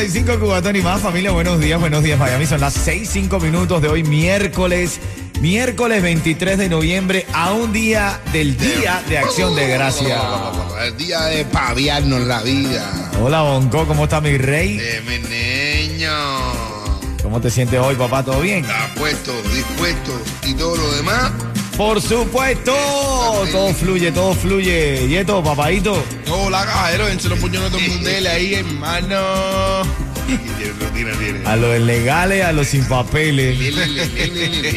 9.45 Cubatón y más, familia, buenos días, buenos días Miami, son las 6.5 minutos de hoy miércoles, miércoles 23 de noviembre, a un día del Día de Acción de Gracia. El día de paviarnos la vida. Hola Bonco, ¿cómo está mi rey? De mi niño. ¿Cómo te sientes hoy, papá? ¿Todo bien? Apuesto, dispuesto y todo lo demás. Por supuesto, todo fluye, todo fluye. Y esto, papadito. Hola, cajero, en los puñones de Mundele ahí, hermano. A los legales, a los sin papeles.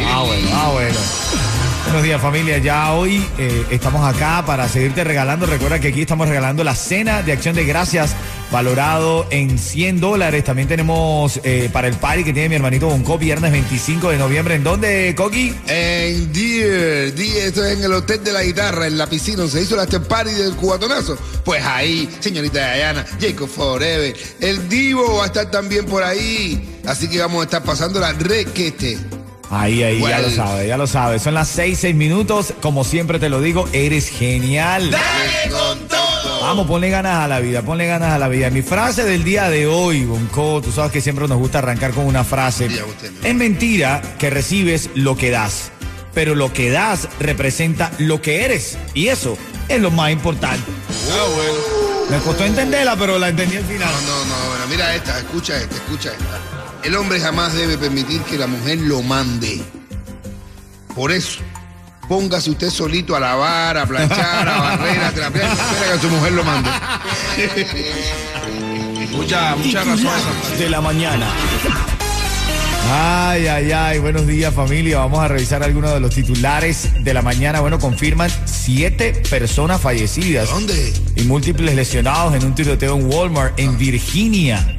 Ah, bueno, ah, bueno. Buenos días familia, ya hoy eh, estamos acá para seguirte regalando. Recuerda que aquí estamos regalando la cena de acción de gracias valorado en 100 dólares. También tenemos eh, para el party que tiene mi hermanito Bonco viernes 25 de noviembre. ¿En dónde, Coqui? En Deer, Deer, esto es en el hotel de la guitarra, en la piscina, donde se hizo la party del cubatonazo. Pues ahí, señorita Dayana, Jacob Forever, el Divo va a estar también por ahí. Así que vamos a estar pasando la requete. Ahí, ahí, ya lo sabes, ya lo sabes. Son las 6, 6 minutos. Como siempre te lo digo, eres genial. Vamos, ponle ganas a la vida, ponle ganas a la vida. Mi frase del día de hoy, Bonco, tú sabes que siempre nos gusta arrancar con una frase. Es mentira que recibes lo que das, pero lo que das representa lo que eres. Y eso es lo más importante. Ah, bueno. Me costó entenderla, pero la entendí al final. No, no, no, bueno, mira esta, escucha esta, escucha esta. El hombre jamás debe permitir que la mujer lo mande. Por eso, póngase usted solito a lavar, a planchar, a barrer, a trapear, espera que su mujer lo mande. Mucha, mucha razón de la mañana. Ay, ay, ay, buenos días familia. Vamos a revisar algunos de los titulares de la mañana. Bueno, confirman siete personas fallecidas ¿Dónde? y múltiples lesionados en un tiroteo en Walmart en Virginia.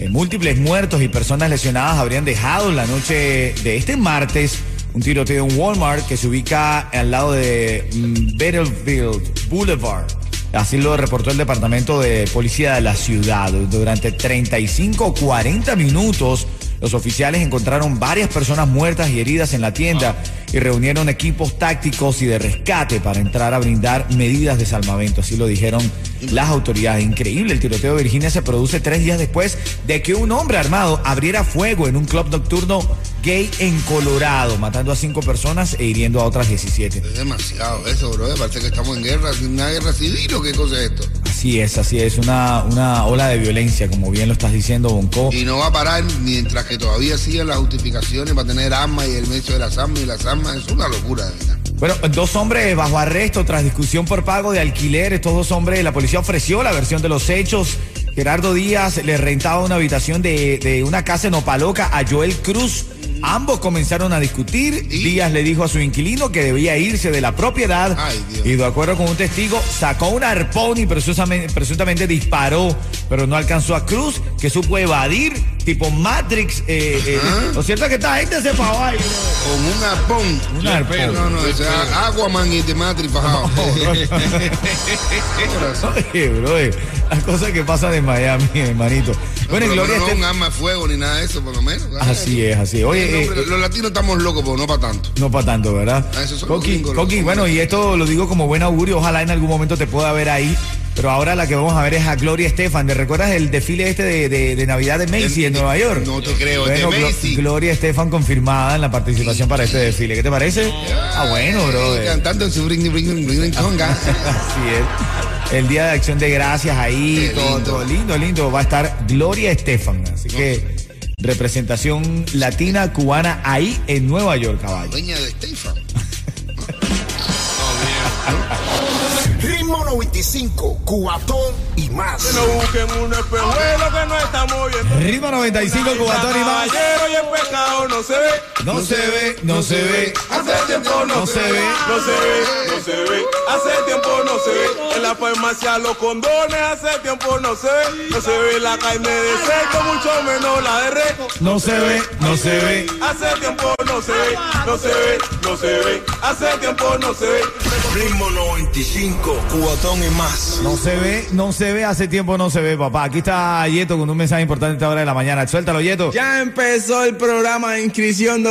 Eh, múltiples muertos y personas lesionadas habrían dejado la noche de este martes un tiroteo en Walmart que se ubica al lado de mm, Battlefield Boulevard. Así lo reportó el Departamento de Policía de la ciudad. Durante 35 o 40 minutos, los oficiales encontraron varias personas muertas y heridas en la tienda y reunieron equipos tácticos y de rescate para entrar a brindar medidas de salvamento. Así lo dijeron las autoridades. Increíble, el tiroteo de Virginia se produce tres días después de que un hombre armado abriera fuego en un club nocturno gay en Colorado, matando a cinco personas e hiriendo a otras 17. Es demasiado eso, bro. Parece que estamos en guerra, una guerra civil o qué cosa es esto. Así es, así es, una, una ola de violencia, como bien lo estás diciendo, Bonco. Y no va a parar mientras que todavía siguen las justificaciones para tener armas y el medio de las armas y las armas. Es una locura, de verdad. Bueno, dos hombres bajo arresto tras discusión por pago de alquiler. Estos dos hombres, la policía ofreció la versión de los hechos. Gerardo Díaz le rentaba una habitación de, de una casa en Opaloca a Joel Cruz. Ambos comenzaron a discutir. ¿Y? Díaz le dijo a su inquilino que debía irse de la propiedad. Ay, y de acuerdo con un testigo, sacó un arpón y presuntamente, presuntamente disparó, pero no alcanzó a Cruz, que supo evadir, tipo Matrix. Eh, eh, Lo cierto es que esta gente se pagó ahí. Con un arpón. Un arpón. No, no, o sea, Aquaman y Tematri fajado. Oye, bro, las cosas que pasan en Miami, hermanito. Bueno, lo Gloria no un arma de fuego ni nada de eso, por lo menos. Así es, así es. Oye, No, eh, eh, los latinos estamos locos, pero no para tanto. no para tanto, ¿verdad? Ah, esos son los Coqui, bueno, y esto lo digo como buen augurio. Ojalá en algún momento te pueda ver ahí Pero ahora la que vamos a ver es a Gloria Estefan. ¿Te recuerdas el desfile este de, de- de Navidad de Macy en Nueva York? No te creo, Bueno, Macy. Gloria Estefan confirmada en la participación para este desfile. ¿Qué te parece? Ah, bueno, bro. Cantando en su bring, bring, bring, conga. Así es. El Día de Acción de Gracias ahí, todo, lindo. todo lindo, lindo. Va a estar Gloria Estefan. Así que representación latina cubana ahí en Nueva York, caballo. Dueña de Stefan. Ritmo 95, Cubatón y más. No busquen un espejuelo que no estamos viendo. Ritmo 95, Cubatón y más. Caballero y el pecado no se ve. No se ve, no se ve. Hace tiempo no, No se ve. No se ve, no se ve. Hace tiempo no se ve. En la farmacia los condones. Hace tiempo no se ve. No se ve la carne de cerdo, mucho menos la de res. No se ve, no se ve. Hace tiempo no se ve. No se ve, no se ve. Hace tiempo no se ve. Ritmo 95, Cubatón y más. No se ve, no se ve, hace tiempo no se ve, papá. Aquí está Yeto con un mensaje importante a esta hora de la mañana. Suéltalo, Yeto. Ya empezó el programa de inscripción de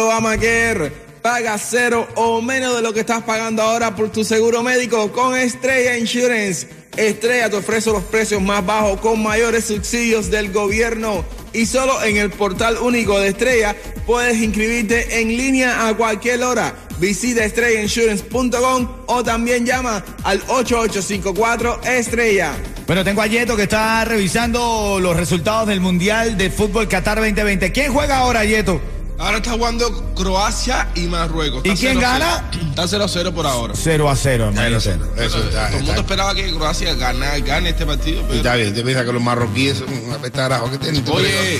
Paga cero o menos de lo que estás pagando ahora por tu seguro médico con Estrella Insurance. Estrella te ofrece los precios más bajos con mayores subsidios del gobierno. Y solo en el portal único de Estrella puedes inscribirte en línea a cualquier hora. Visita estrellainsurance.com o también llama al 8854 Estrella. Bueno, tengo a Yeto que está revisando los resultados del Mundial de Fútbol Qatar 2020. ¿Quién juega ahora, Yeto? Ahora está jugando Croacia y Marruecos. Está ¿Y quién 0-0. gana? Está 0-0 por ahora. 0 a 0, hermano. Eso está, Todo el mundo esperaba que Croacia gane, gane este partido. pero- Está bien, te piensas que los marroquíes son una petarajo que tienen. Oye,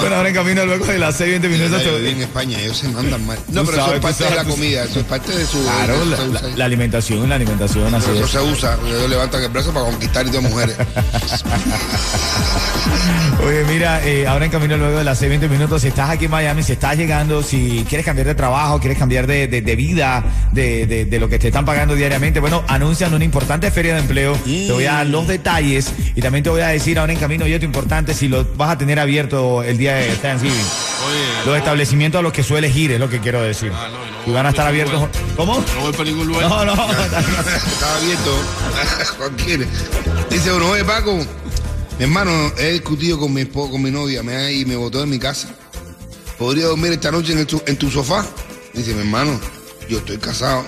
Bueno, ahora en camino luego de las 6, 20 minutos. En España, ellos se mandan mal. No, pero eso es parte de la comida, eso es parte de su. Claro, la, alimentación, la alimentación, así Eso es. se usa, ellos levantan el brazo para conquistar y dos mujeres. Oye, mira, eh, ahora en camino luego de las 6, 20 minutos, si estás aquí en Miami, si estás llegando, si quieres cambiar de trabajo, quieres cambiar de, de- de vida, de, de- de lo que te están pagando diariamente, bueno, anuncian una importante feria de empleo. Te voy a dar los detalles y también te voy a decir ahora en camino, y esto importante, si lo vas a tener abierto el día de Thanksgiving. oye. Los establecimientos a los que sueles ir, es lo que quiero decir. Ah, no, no, y van a estar no, abiertos. no. ¿Cómo? No voy para ningún lugar. No, no. Estaba abierto. Dice uno, oye Paco, mi hermano, he discutido con mi esposo, con mi novia, me ha- y me botó de mi casa. ¿Podría dormir esta noche en, el tu- en tu sofá? Dice, mi hermano, yo estoy casado.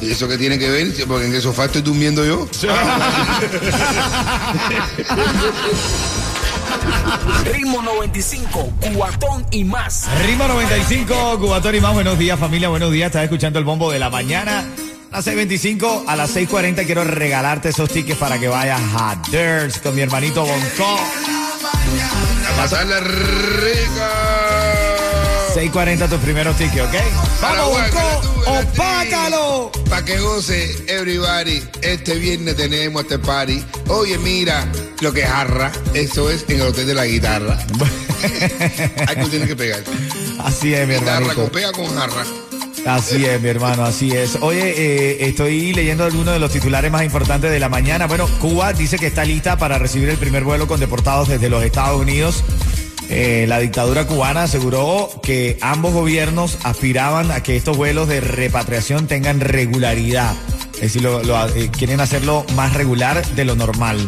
¿Y eso qué tiene que ver? Porque en el sofá estoy durmiendo yo. Ritmo 95, Cubatón y más. Rima 95, Cubatón y más. Buenos días, familia. Buenos días. Estás escuchando el bombo de la mañana. A las 6.25, a las 6.40 quiero regalarte esos tickets para que vayas a Dirts con mi hermanito Bonco. A pasarla rica. 6.40 tus primeros tickets, ¿ok? ¡Vamos, Bonco! ¡Opácalo! Para que goce everybody, este viernes tenemos este party. Oye, mira lo que jarra, eso es en el hotel de la guitarra. Ahí tú tienes que pegar. Así es, mi Guitarra con hermanito. pega con jarra. Así es, mi hermano, así es. Oye, eh, estoy leyendo algunos de los titulares más importantes de la mañana. Bueno, Cuba dice que está lista para recibir el primer vuelo con deportados desde los Estados Unidos. Eh, la dictadura cubana aseguró que ambos gobiernos aspiraban a que estos vuelos de repatriación tengan regularidad. Es decir, lo- eh, quieren hacerlo más regular de lo normal.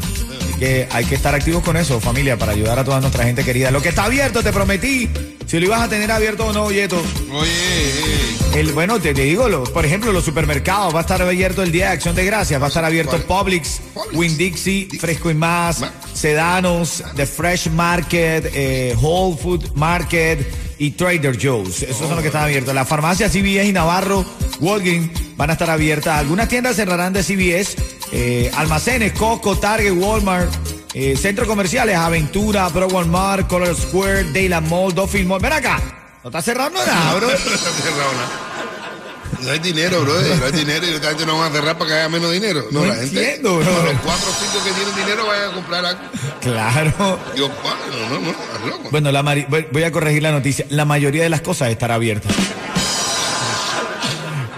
Que hay que estar activos con eso, familia, para ayudar a toda nuestra gente querida. Lo que está abierto, te prometí. Si lo ibas a tener abierto o no, Yeto. Oye, eh, El, bueno, te, te digo, lo- por ejemplo, los supermercados, va a estar abierto el Día de Acción de Gracias, va a estar abierto ¿Cuál? Publix, Publix. Winn-Dixie, Fresco y Más, Ma- Sedanos, The Fresh Market, eh, Whole Food Market y Trader Joe's. Esos son los que están abiertos. Las farmacias CVS y Navarro, Walgreens van a estar abiertas. Algunas tiendas cerrarán de eh, almacenes, Costco, Target, Walmart. Eh, centros comerciales, Aventura, Pro Walmart, Color Square, Dayland Mall, Dolphin Mall. Ven acá, no está cerrando nada, bro. No hay dinero, bro. No hay dinero y esta gente no van a cerrar para que haya menos dinero. No, No la gente. entiendo, bro. no, los cuatro o cinco que tienen dinero vayan a comprar algo. Claro. Digo, bueno, no, no, estás loco. Bueno, la mari- voy a corregir la noticia. La mayoría de las cosas estará abierta.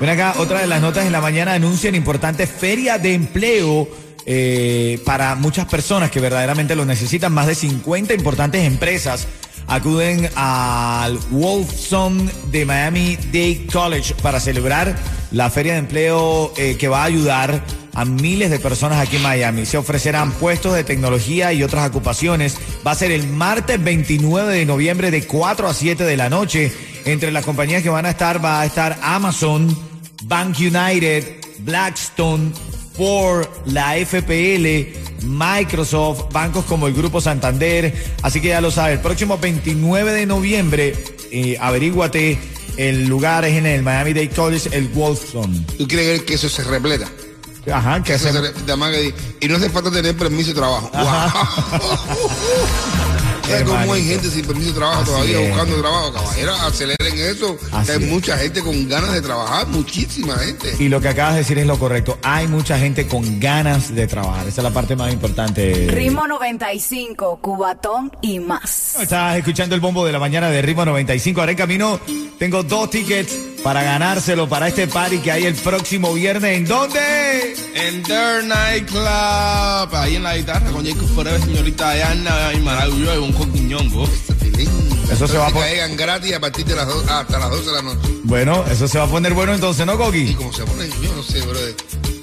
Ven acá, otra de las notas en la mañana anuncian importante feria de empleo eh, para muchas personas que verdaderamente lo necesitan. Más de 50 importantes empresas acuden al Wolfson de Miami Dade College para celebrar la feria de empleo eh, que va a ayudar a miles de personas aquí en Miami. Se ofrecerán puestos de tecnología y otras ocupaciones. Va a ser el martes 29 de noviembre de 4 a 7 de la noche. Entre las compañías que van a estar va a estar Amazon, Bank United, Blackstone, Ford, la FPL, Microsoft, bancos como el Grupo Santander. Así que ya lo sabes, el próximo 29 de noviembre, eh, averíguate, el lugar es en el Miami Dade College, el Wolfson. ¿Tú ver que eso se repleta? Ajá, que hace... se que di- Y no hace falta tener permiso de trabajo. Wow. ¿Sabes cómo hay gente sin permiso de trabajo Así todavía es. buscando trabajo? Caballero, aceleren eso. Así hay es. mucha gente con ganas de trabajar, muchísima gente. Y lo que acabas de decir es lo correcto. Hay mucha gente con ganas de trabajar. Esa es la parte más importante. Ritmo 95, Cubatón y más. Estás escuchando el bombo de la mañana de Ritmo 95. Ahora en camino tengo dos tickets para ganárselo para este party que hay el próximo viernes. ¿En dónde? En Their Night Club. Ahí en la guitarra con Jacob Forever, señorita Diana y Maravilloso y un coquiñongo. Eso se va a que po- caigan gratis a partir de las dos, hasta las 12 de la noche. Bueno, eso se va a poner bueno entonces, ¿no, Y Coqui? como se ponen, yo no sé, bro,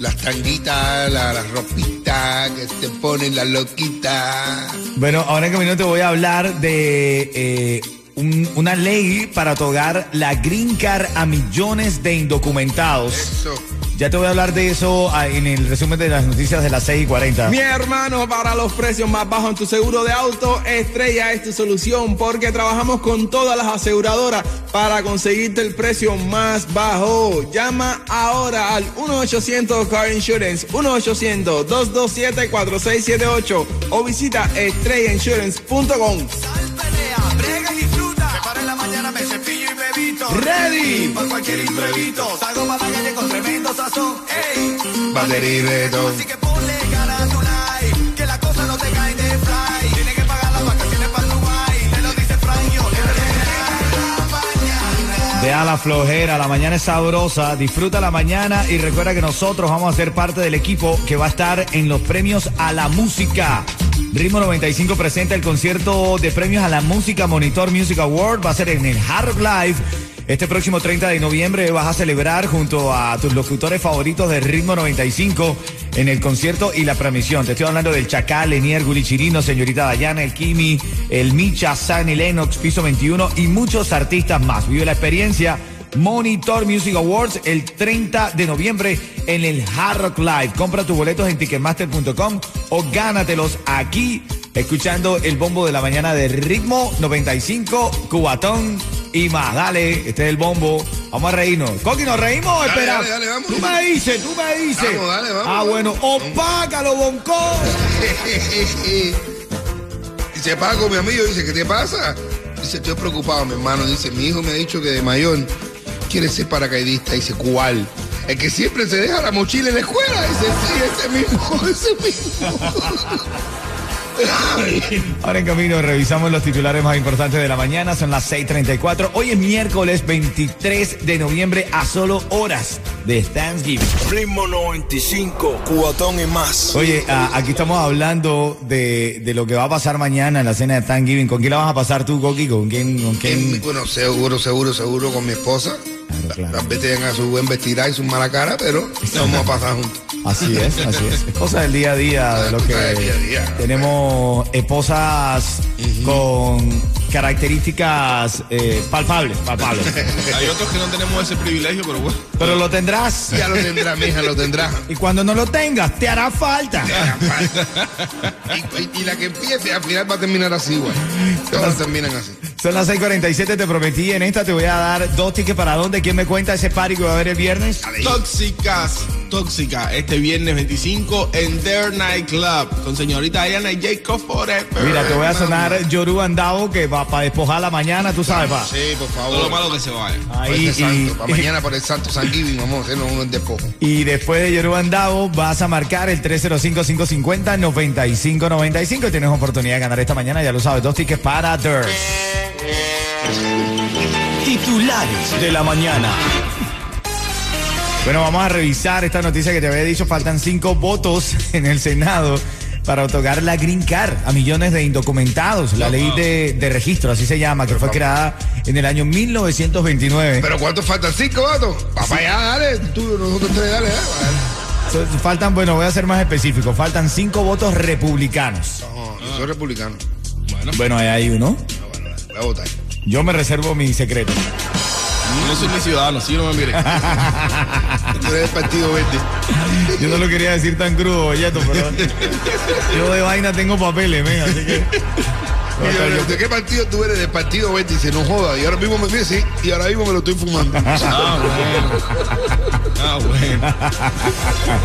las tanguitas, la- las ropitas que te ponen, las loquitas. Bueno, ahora en camino te voy a hablar de eh, un- una ley para otorgar la Green Card a millones de indocumentados. Eso. Ya te voy a hablar de eso ah, en el resumen de las noticias de las 6 y 40. Mi hermano, para los precios más bajos en tu seguro de auto, Estrella es tu solución porque trabajamos con todas las aseguradoras para conseguirte el precio más bajo. Llama ahora al 1-800 Car Insurance, 1-800-227-4678 o visita estrellainsurance.com. Ready. Para cualquier imprevisto. Salgo para la calle con tremendo sazón. Ey. Batería y reto. Así que ponle cara a tu like. Que las cosas no te caen de fly. Tienes que pagar las vacaciones para Dubai. Te lo dice Frank yo. Deja la flojera, la mañana es sabrosa, disfruta la mañana y recuerda que nosotros vamos a ser parte del equipo que va a estar en los premios a la música. Ritmo 95 presenta el concierto de premios a la música Monitor Music Award, va a ser en el Hard Live. Este próximo 30 de noviembre vas a celebrar junto a tus locutores favoritos de Ritmo 95 en el concierto y la premiación. Te estoy hablando del Chacal, Lenier, Guli Chirino, señorita Dayana, el Kimi, el Micha, Sunny Lennox, Piso 21 y muchos artistas más. Vive la experiencia Monitor Music Awards el 30 de noviembre en el Hard Rock Live. Compra tus boletos en ticketmaster.com o gánatelos aquí escuchando el bombo de la mañana de Ritmo 95, Cubatón y más. Dale, este es el bombo. Vamos a reírnos. Coqui, ¿nos reímos? Dale, Espera. dale, dale, vamos. Tú me dices, tú me dices. Vamos, dale, vamos, Ah, bueno, opácalo, Bonco. Dice Paco, mi amigo, dice, ¿qué te pasa? Dice, estoy preocupado, mi hermano. Dice, mi hijo me ha dicho que de mayor quiere ser paracaidista. Dice, ¿cuál? El que siempre se deja la mochila en la escuela. Dice, sí, ese mismo, ese mismo. Ahora en camino revisamos los titulares más importantes de la mañana, son las 6.34. Hoy es miércoles 23 de noviembre a solo horas de Thanksgiving. Ritmo 95, cubatón y más. Oye, aquí estamos hablando de, de lo que va a pasar mañana en la cena de Thanksgiving. ¿Con quién la vas a pasar tú, Coqui? ¿Con quién? ¿Con quién? Bueno, seguro, seguro, seguro con mi esposa. claro. Tal vez tengan su buen vestirá y su mala cara, pero vamos a pasar juntos. Así es, así es. Es cosa del día a día, de lo que día día. tenemos esposas con características eh, palpables, palpables. Hay otros que no tenemos ese privilegio, pero bueno. Pero lo tendrás. Ya lo tendrá, mija, lo tendrá. Y cuando no lo tengas, te hará falta. Y, y- y la que empiece al final va a terminar así, güey. Todas terminan así. Son las 6:47, te prometí. En esta te voy a dar dos tickets para dónde. ¿Quién me cuenta ese party que va a haber el viernes? Tóxicas, tóxica, este viernes 25 en Their Night Club con señorita Diana y Jacob Forever. Mira, te voy a sonar Yoru Andavo que va para despojar la mañana, tú sabes, pa. Sí, por Todo lo favor. malo que se vaya. Ahí, Ese y, santo, para mañana por el santo San Giving, vamos a en despojo. y después de Yoru Andavo vas a marcar el 305-550-9595. Tienes oportunidad de ganar esta mañana, ya lo sabes, dos tickets para Dirt. Titulares de la mañana. Bueno, vamos a revisar esta noticia que te había dicho. Faltan cinco votos en el Senado para otorgar la Green Card a millones de indocumentados. La ley de, de registro, así se llama, que fue creada en el año 1929. Pero ¿cuántos faltan? ¿Cinco, vato? Papá, ya, dale. Tú, nosotros tres, dale, dale. Faltan, bueno, voy a ser más específico. Faltan cinco votos republicanos. No, yo soy republicano. Bueno, ahí hay uno. No, bueno, dale, voy a votar. Yo me reservo mi secreto. Yo no soy mi ciudadano, si no me mire. Tú eres Partido Verde. Yo no lo quería decir tan crudo, Yeto, pero yo de vaina tengo papeles, men, así que. ¿De qué partido tú eres? Del Partido Verde. Y dice, no joda. Y ahora mismo me mire, sí. Y ahora mismo me lo estoy fumando. Ah, bueno. Ah, bueno.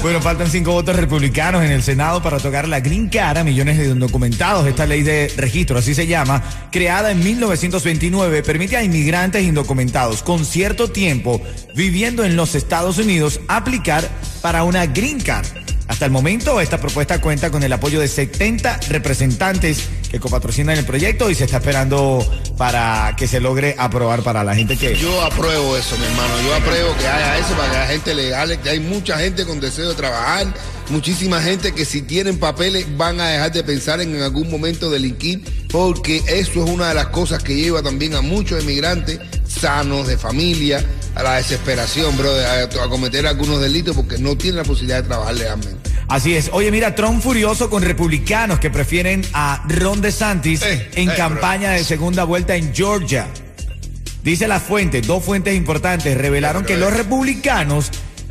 Bueno, faltan cinco votos republicanos en el Senado para tocar la Green Card a millones de indocumentados. Esta ley de registro, así se llama, creada en 1929, permite a inmigrantes indocumentados con cierto tiempo viviendo en los Estados Unidos aplicar para una Green Card. Hasta el momento, esta propuesta cuenta con el apoyo de 70 representantes que copatrocinan el proyecto y se está esperando para que se logre aprobar para la gente que... Yo apruebo eso, mi hermano. Yo apruebo que haya eso para que la gente legal, que hay mucha gente con deseo de trabajar, muchísima gente que si tienen papeles van a dejar de pensar en, en algún momento delinquir, porque eso es una de las cosas que lleva también a muchos emigrantes sanos, de familia, a la desesperación, bro, a, a cometer algunos delitos porque no tienen la posibilidad de trabajar legalmente. Así es. Oye, mira, Trump furioso con republicanos que prefieren a Ron DeSantis Eh, en eh, campaña de segunda vuelta en Georgia. Dice la fuente, dos fuentes importantes revelaron que los republicanos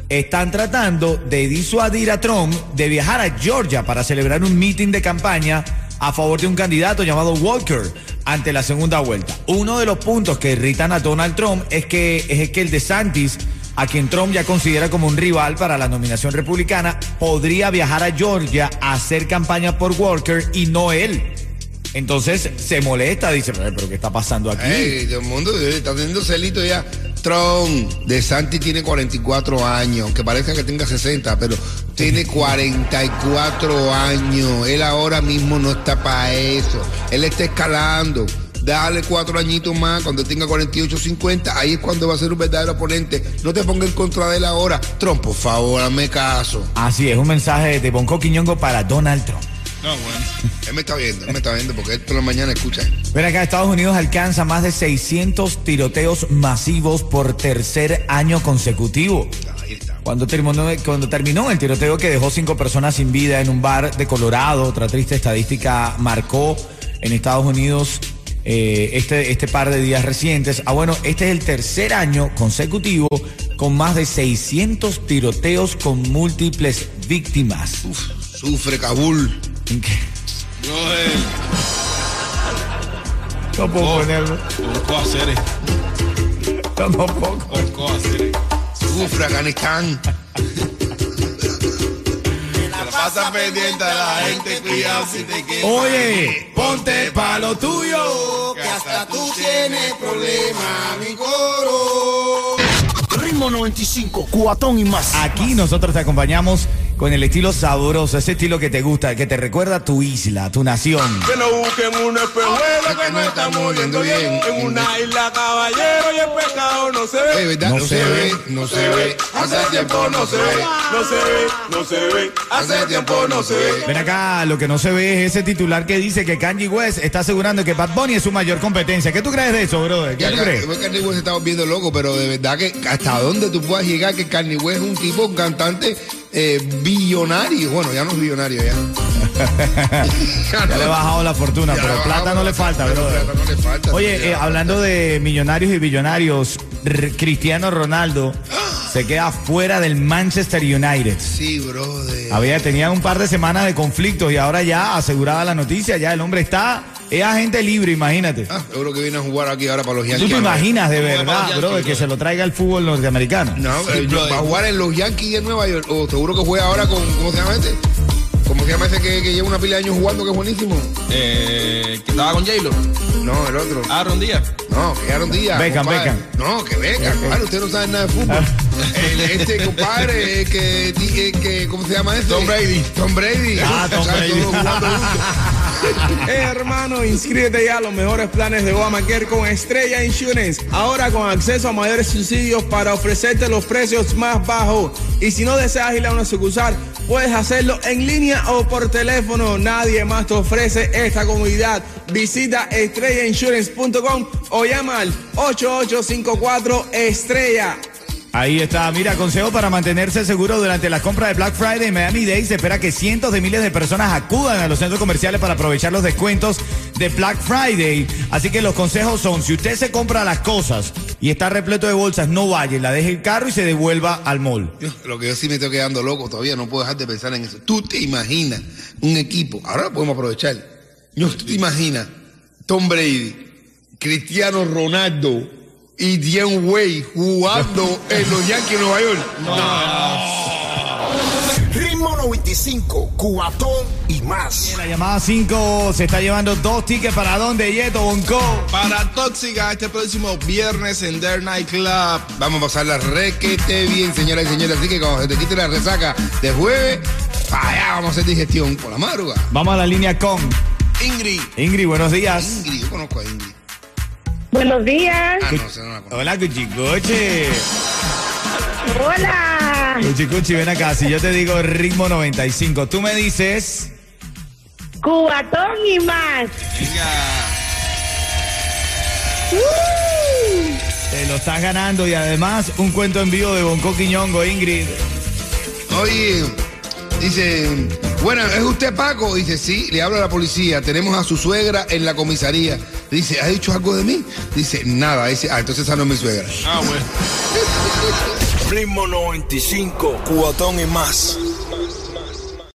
están tratando de disuadir a Trump de viajar a Georgia para celebrar un meeting de campaña a favor de un candidato llamado Walker ante la segunda vuelta. Uno de los puntos que irritan a Donald Trump es que es que el DeSantis a quien Trump ya considera como un rival para la nominación republicana, podría viajar a Georgia a hacer campaña por Walker y no él. Entonces se molesta, dice, "Eh, pero ¿qué está pasando aquí? El mundo está teniendo celito ya. Trump de Santi tiene 44 años, aunque parezca que tenga 60, pero tiene 44 años. Él ahora mismo no está para eso. Él está escalando. Dale cuatro añitos más, cuando tenga 48, 50, ahí es cuando va a ser un verdadero oponente. No te ponga en contra de él ahora. Trump, por favor, hazme caso. Así es, un mensaje de Bonco Quiñongo para Donald Trump. No, bueno. Él me está viendo, él me está viendo, porque él toda la mañana escucha. Ven acá, Estados Unidos alcanza más de 600 tiroteos masivos por tercer año consecutivo. Ahí está. Cuando terminó, cuando terminó el tiroteo que dejó cinco personas sin vida en un bar de Colorado, otra triste estadística marcó en Estados Unidos eh, este, este par de días recientes. Ah, bueno, este es el tercer año consecutivo con más de 600 tiroteos con múltiples víctimas. Uf, sufre Kabul. Incre- Brother, No puedo ponerlo. buscó hacer Tampoco. Buscó hacer Sufre Afganistán. La pasa pendiente a la gente, cuidado si te quedas. Oye, ponte pa' lo tuyo. Que hasta tú tienes problemas, mi coro. Ritmo 95, cuatón y más. Aquí nosotros te acompañamos con el estilo sabroso, ese estilo que te gusta, que te recuerda a tu isla, tu nación. Que no busquen un espejuelo que no estamos viendo bien. En una isla caballero y el pescado no se ve. ¿verdad? No No, se se, ve, ve, no se ve. Hace tiempo no se ve, no se ve, no se ve. Hace tiempo no se ve. Ven acá, lo que no se ve es ese titular que dice que Kanye West está asegurando que Bad Bunny es su mayor competencia. ¿Qué tú crees de eso, brother? ¿Qué Ya, tú crees? que Kanye West se está volviendo loco, pero de verdad que hasta dónde tú puedas llegar que Kanye West es un tipo, un cantante eh, billonario. Bueno, ya no es billonario, ya. Ya le ha bajado la fortuna, pero plata no le falta, no le falta, Oye, eh, hablando de millonarios y billonarios, Cristiano Ronaldo se queda fuera del Manchester United. Sí, brother. Había, tenía un par de semanas de conflictos y ahora ya asegurada la noticia, ya el hombre está, es agente libre, imagínate. Ah, seguro que viene a jugar aquí ahora para los ¿Tú Yankees. te imaginas de verdad, brother, que se lo traiga el fútbol norteamericano? No, Sí, eh, va a jugar en los Yankees de Nueva York. O seguro que juega ahora con, ¿cómo se llama este? ¿Cómo se llama ese que, que lleva una pila de años jugando que es buenísimo? Eh, que estaba con J-Lo. No, el otro. Aaron Díaz. No, que Aaron Díaz. Beckham, compadre. Beckham. No, que Beckham. Claro, usted no sabe nada de fútbol. El- este compadre que, que, ¿cómo se llama este? Tom Brady. Tom Brady. Ah, Tom Brady. Eh, hermano, inscríbete ya a los mejores planes de Obamacare con Estrella Insurance. Ahora con acceso a mayores subsidios para ofrecerte los precios más bajos. Y si no deseas ir a una sucursal, puedes hacerlo en línea o por teléfono. Nadie más te ofrece esta comodidad. Visita estrellainsurance.com o llama al 8854 Estrella. Ahí está, mira, consejo para mantenerse seguro durante las compras de Black Friday en Miami Dade. Se espera que cientos de miles de personas acudan a los centros comerciales para aprovechar los descuentos de Black Friday. Así que los consejos son, si usted se compra las cosas y está repleto de bolsas, no vaya, la deje el carro y se devuelva al mall. Yo, lo que yo sí me estoy quedando loco todavía, no puedo dejar de pensar en eso. Tú te imaginas un equipo, ahora podemos aprovechar. Tú te imaginas Tom Brady, Cristiano Ronaldo y Diane Way jugando en los Yankees de Nueva York. Ritmo 95, Cubatón y más. La llamada 5 se está llevando dos tickets para dónde, Yeto Bonco. Para Tóxica este próximo viernes en Dare Night Club. Vamos a pasarla requete bien, señoras y señores. Así que cuando se te quite la resaca de jueves, para allá vamos a hacer digestión por la madrugada. Vamos a la línea con Ingrid. Ingrid, buenos días. Ingrid, yo conozco a Ingrid. Buenos días. Ah, no, no. Hola, Cuchicoche. Hola. Cuchicoche, ven acá. Si yo te digo ritmo 95, tú me dices. Cubatón y más. Venga. Te lo estás ganando y además un cuento en vivo de Bonco Quiñongo, Ingrid. Oye, dice, bueno, ¿es usted Paco? Dice, sí, le hablo a la policía, tenemos a su suegra en la comisaría. Dice, ¿ha dicho algo de mí? Dice, nada. Dice, ah, entonces esa no es mi suegra. Ah, bueno. Ritmo 95, Cubatón y más.